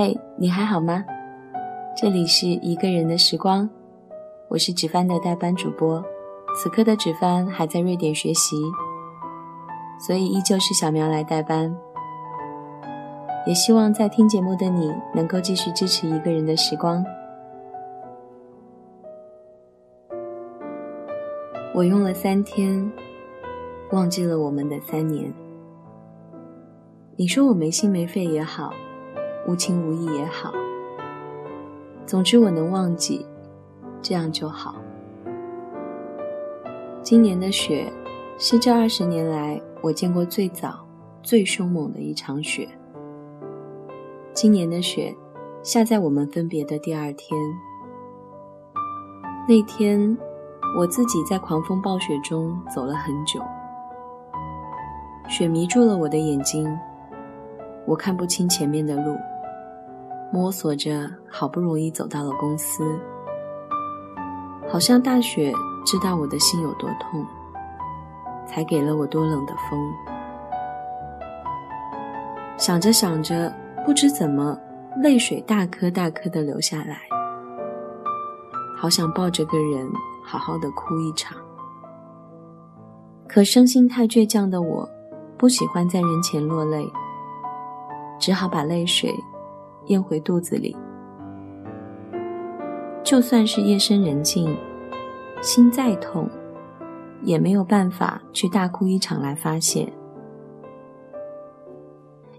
嘿，你还好吗？这里是一个人的时光，我是纸帆的代班主播。此刻的纸帆还在瑞典学习，所以依旧是小苗来代班。也希望在听节目的你能够继续支持一个人的时光。我用了三天，忘记了我们的三年。你说我没心没肺也好，无情无义也好，总之我能忘记，这样就好。今年的雪，是这二十年来我见过最早、最凶猛的一场雪。今年的雪，下在我们分别的第二天。那天。我自己在狂风暴雪中走了很久，雪迷住了我的眼睛，我看不清前面的路，摸索着，好不容易走到了公司。好像大雪知道我的心有多痛，才给了我多冷的风。想着想着，不知怎么，泪水大颗大颗的流下来，好想抱着个人。好好的哭一场，可生性太倔强的我，不喜欢在人前落泪，只好把泪水咽回肚子里。就算是夜深人静，心再痛，也没有办法去大哭一场来发泄。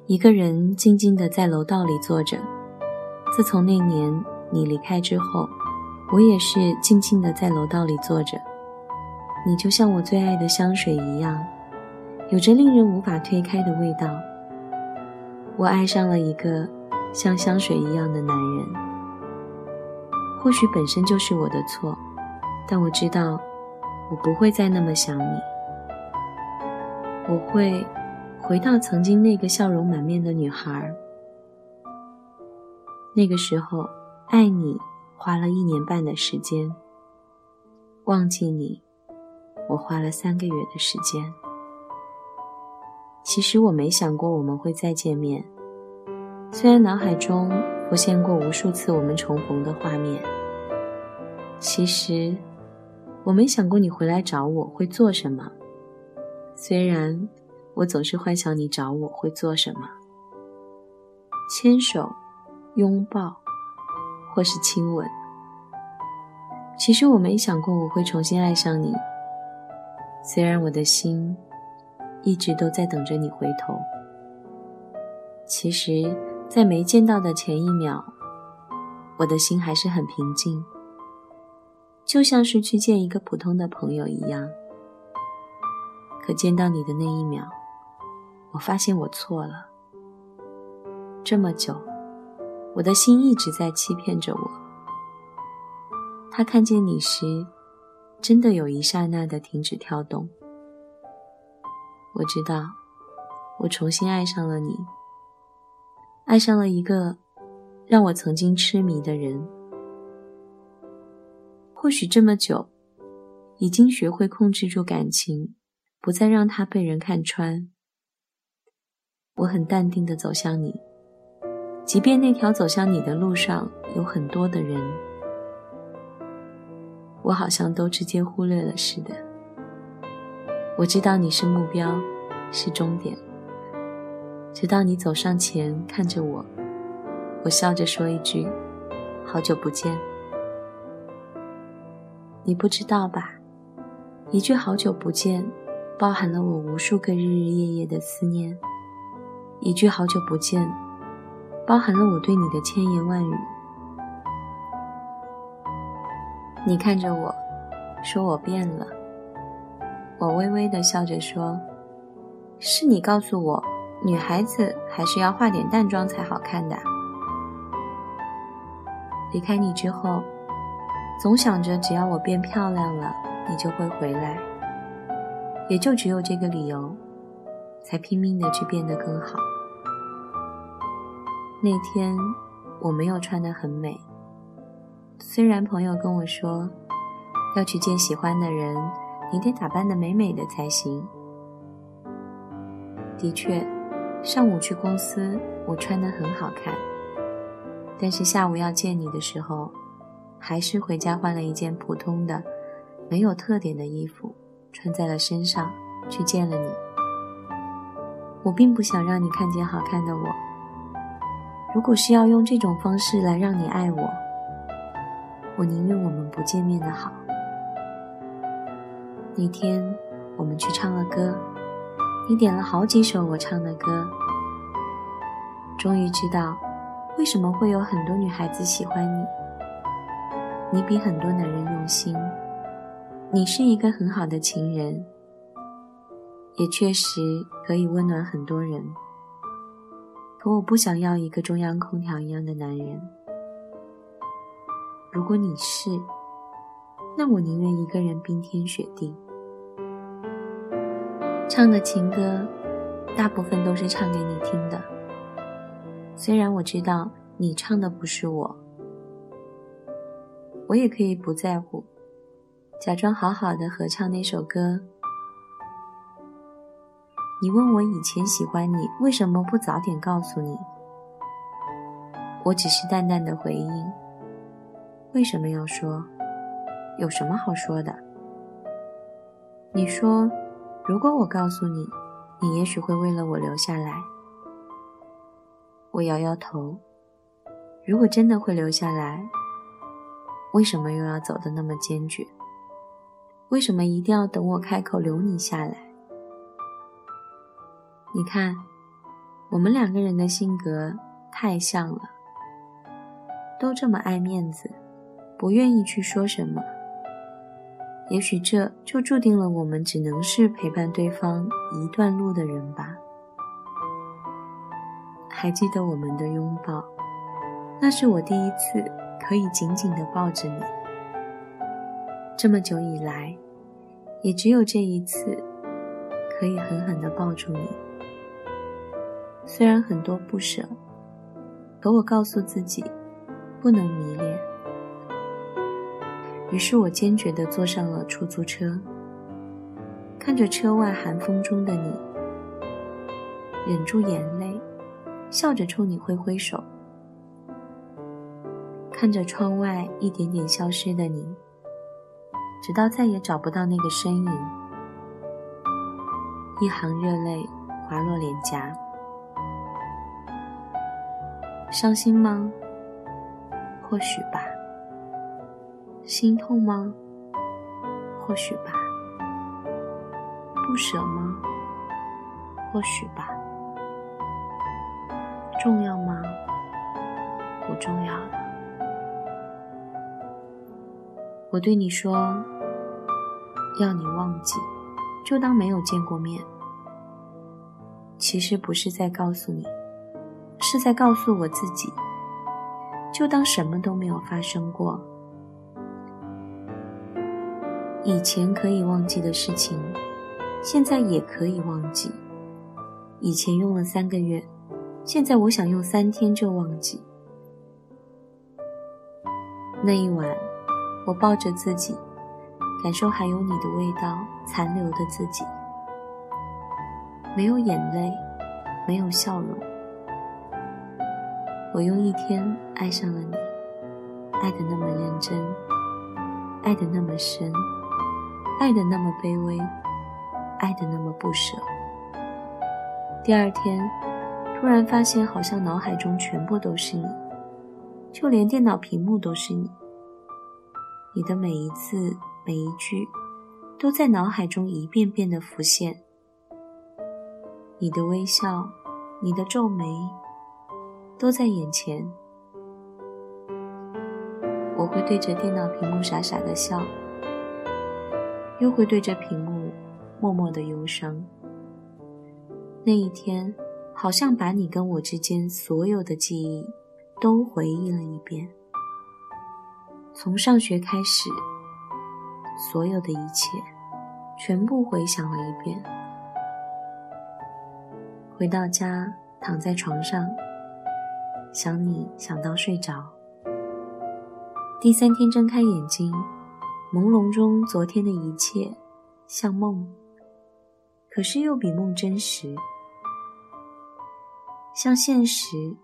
一个人静静的在楼道里坐着，自从那年你离开之后。我也是静静的在楼道里坐着，你就像我最爱的香水一样，有着令人无法推开的味道。我爱上了一个像香水一样的男人，或许本身就是我的错，但我知道，我不会再那么想你。我会回到曾经那个笑容满面的女孩，那个时候爱你。花了一年半的时间忘记你，我花了三个月的时间。其实我没想过我们会再见面，虽然脑海中浮现过无数次我们重逢的画面。其实我没想过你回来找我会做什么，虽然我总是幻想你找我会做什么，牵手、拥抱。或是亲吻。其实我没想过我会重新爱上你，虽然我的心一直都在等着你回头。其实，在没见到的前一秒，我的心还是很平静，就像是去见一个普通的朋友一样。可见到你的那一秒，我发现我错了。这么久。我的心一直在欺骗着我。他看见你时，真的有一刹那的停止跳动。我知道，我重新爱上了你，爱上了一个让我曾经痴迷的人。或许这么久，已经学会控制住感情，不再让它被人看穿。我很淡定的走向你。即便那条走向你的路上有很多的人，我好像都直接忽略了似的。我知道你是目标，是终点。直到你走上前看着我，我笑着说一句：“好久不见。”你不知道吧？一句“好久不见”，包含了我无数个日日夜夜的思念。一句“好久不见”。包含了我对你的千言万语。你看着我，说我变了。我微微的笑着说：“是你告诉我，女孩子还是要化点淡妆才好看的。”离开你之后，总想着只要我变漂亮了，你就会回来。也就只有这个理由，才拼命的去变得更好。那天我没有穿得很美，虽然朋友跟我说要去见喜欢的人，你得打扮的美美的才行。的确，上午去公司我穿得很好看，但是下午要见你的时候，还是回家换了一件普通的、没有特点的衣服，穿在了身上去见了你。我并不想让你看见好看的我。如果是要用这种方式来让你爱我，我宁愿我们不见面的好。那天我们去唱了歌，你点了好几首我唱的歌。终于知道，为什么会有很多女孩子喜欢你。你比很多男人用心，你是一个很好的情人，也确实可以温暖很多人。可我不想要一个中央空调一样的男人。如果你是，那我宁愿一个人冰天雪地。唱的情歌，大部分都是唱给你听的。虽然我知道你唱的不是我，我也可以不在乎，假装好好的合唱那首歌。你问我以前喜欢你，为什么不早点告诉你？我只是淡淡的回应。为什么要说？有什么好说的？你说，如果我告诉你，你也许会为了我留下来。我摇摇头。如果真的会留下来，为什么又要走的那么坚决？为什么一定要等我开口留你下来？你看，我们两个人的性格太像了，都这么爱面子，不愿意去说什么。也许这就注定了我们只能是陪伴对方一段路的人吧。还记得我们的拥抱，那是我第一次可以紧紧的抱着你。这么久以来，也只有这一次，可以狠狠的抱住你。虽然很多不舍，可我告诉自己，不能迷恋。于是我坚决地坐上了出租车，看着车外寒风中的你，忍住眼泪。笑着冲你挥挥手，看着窗外一点点消失的你，直到再也找不到那个身影，一行热泪滑落脸颊。伤心吗？或许吧。心痛吗？或许吧。不舍吗？或许吧。重要吗？不重要了。我对你说，要你忘记，就当没有见过面。其实不是在告诉你，是在告诉我自己，就当什么都没有发生过。以前可以忘记的事情，现在也可以忘记。以前用了三个月。现在我想用三天就忘记。那一晚，我抱着自己，感受还有你的味道残留的自己，没有眼泪，没有笑容。我用一天爱上了你，爱的那么认真，爱的那么深，爱的那么卑微，爱的那么不舍。第二天。突然发现，好像脑海中全部都是你，就连电脑屏幕都是你。你的每一字每一句，都在脑海中一遍遍的浮现。你的微笑，你的皱眉，都在眼前。我会对着电脑屏幕傻傻的笑，又会对着屏幕默默的忧伤。那一天。好像把你跟我之间所有的记忆都回忆了一遍，从上学开始，所有的一切全部回想了一遍。回到家，躺在床上，想你想到睡着。第三天睁开眼睛，朦胧中昨天的一切像梦，可是又比梦真实。像现实，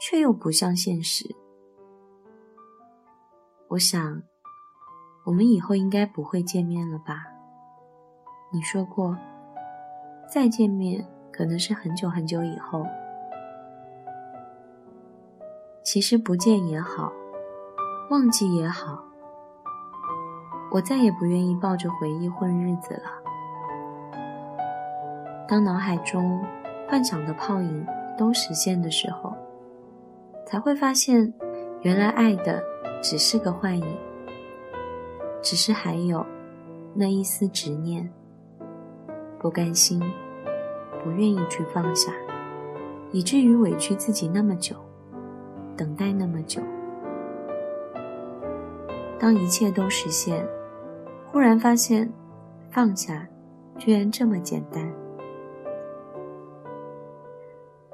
却又不像现实。我想，我们以后应该不会见面了吧？你说过，再见面可能是很久很久以后。其实不见也好，忘记也好，我再也不愿意抱着回忆混日子了。当脑海中幻想的泡影都实现的时候，才会发现，原来爱的。只是个幻影，只是还有那一丝执念，不甘心，不愿意去放下，以至于委屈自己那么久，等待那么久。当一切都实现，忽然发现放下居然这么简单。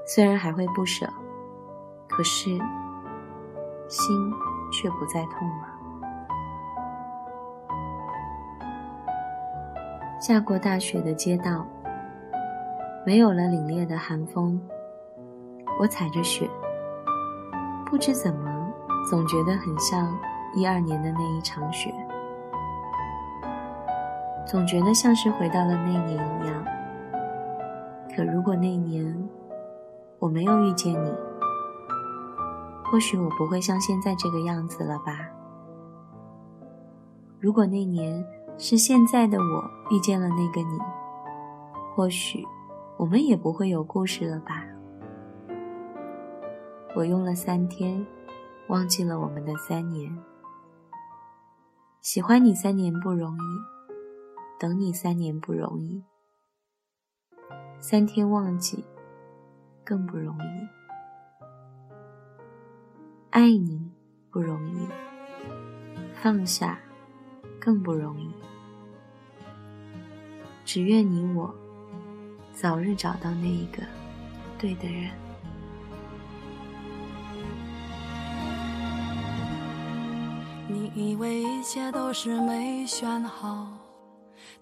虽然还会不舍，可是心。却不再痛了。下过大雪的街道，没有了凛冽的寒风。我踩着雪，不知怎么，总觉得很像一二年的那一场雪，总觉得像是回到了那年一样。可如果那年我没有遇见你，或许我不会像现在这个样子了吧？如果那年是现在的我遇见了那个你，或许我们也不会有故事了吧？我用了三天，忘记了我们的三年。喜欢你三年不容易，等你三年不容易，三天忘记更不容易。爱你不容易，放下更不容易。只愿你我早日找到那一个对的人。你以为一切都是没选好，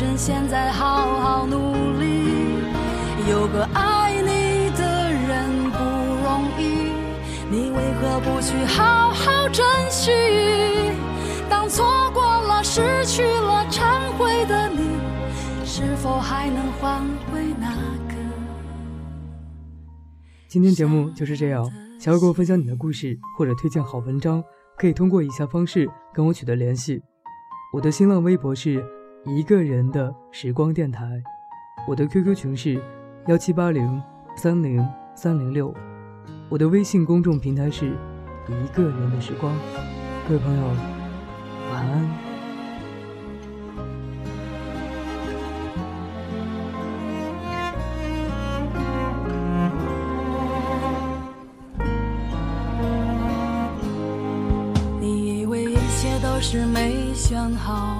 趁现在好好努力。有个爱你的人不容易，你为何不去好好珍惜？当错过了、失去了、忏悔的你，是否还能换回那个？今天节目就是这样。想要给我分享你的故事或者推荐好文章，可以通过以下方式跟我取得联系。我的新浪微博是一个人的时光电台，我的 QQ 群是幺七八零三零三零六，我的微信公众平台是一个人的时光。各位朋友，晚安。你以为一切都是没想好，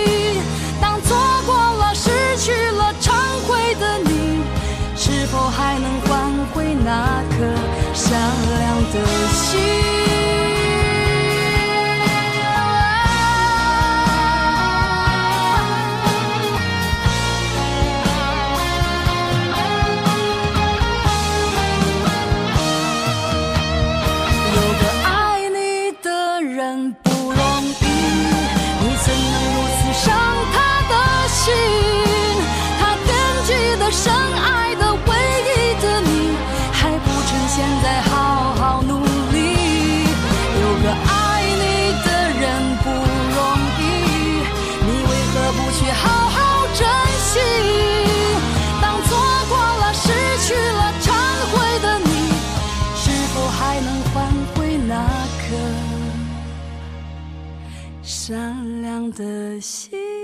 善良的心。善良的心。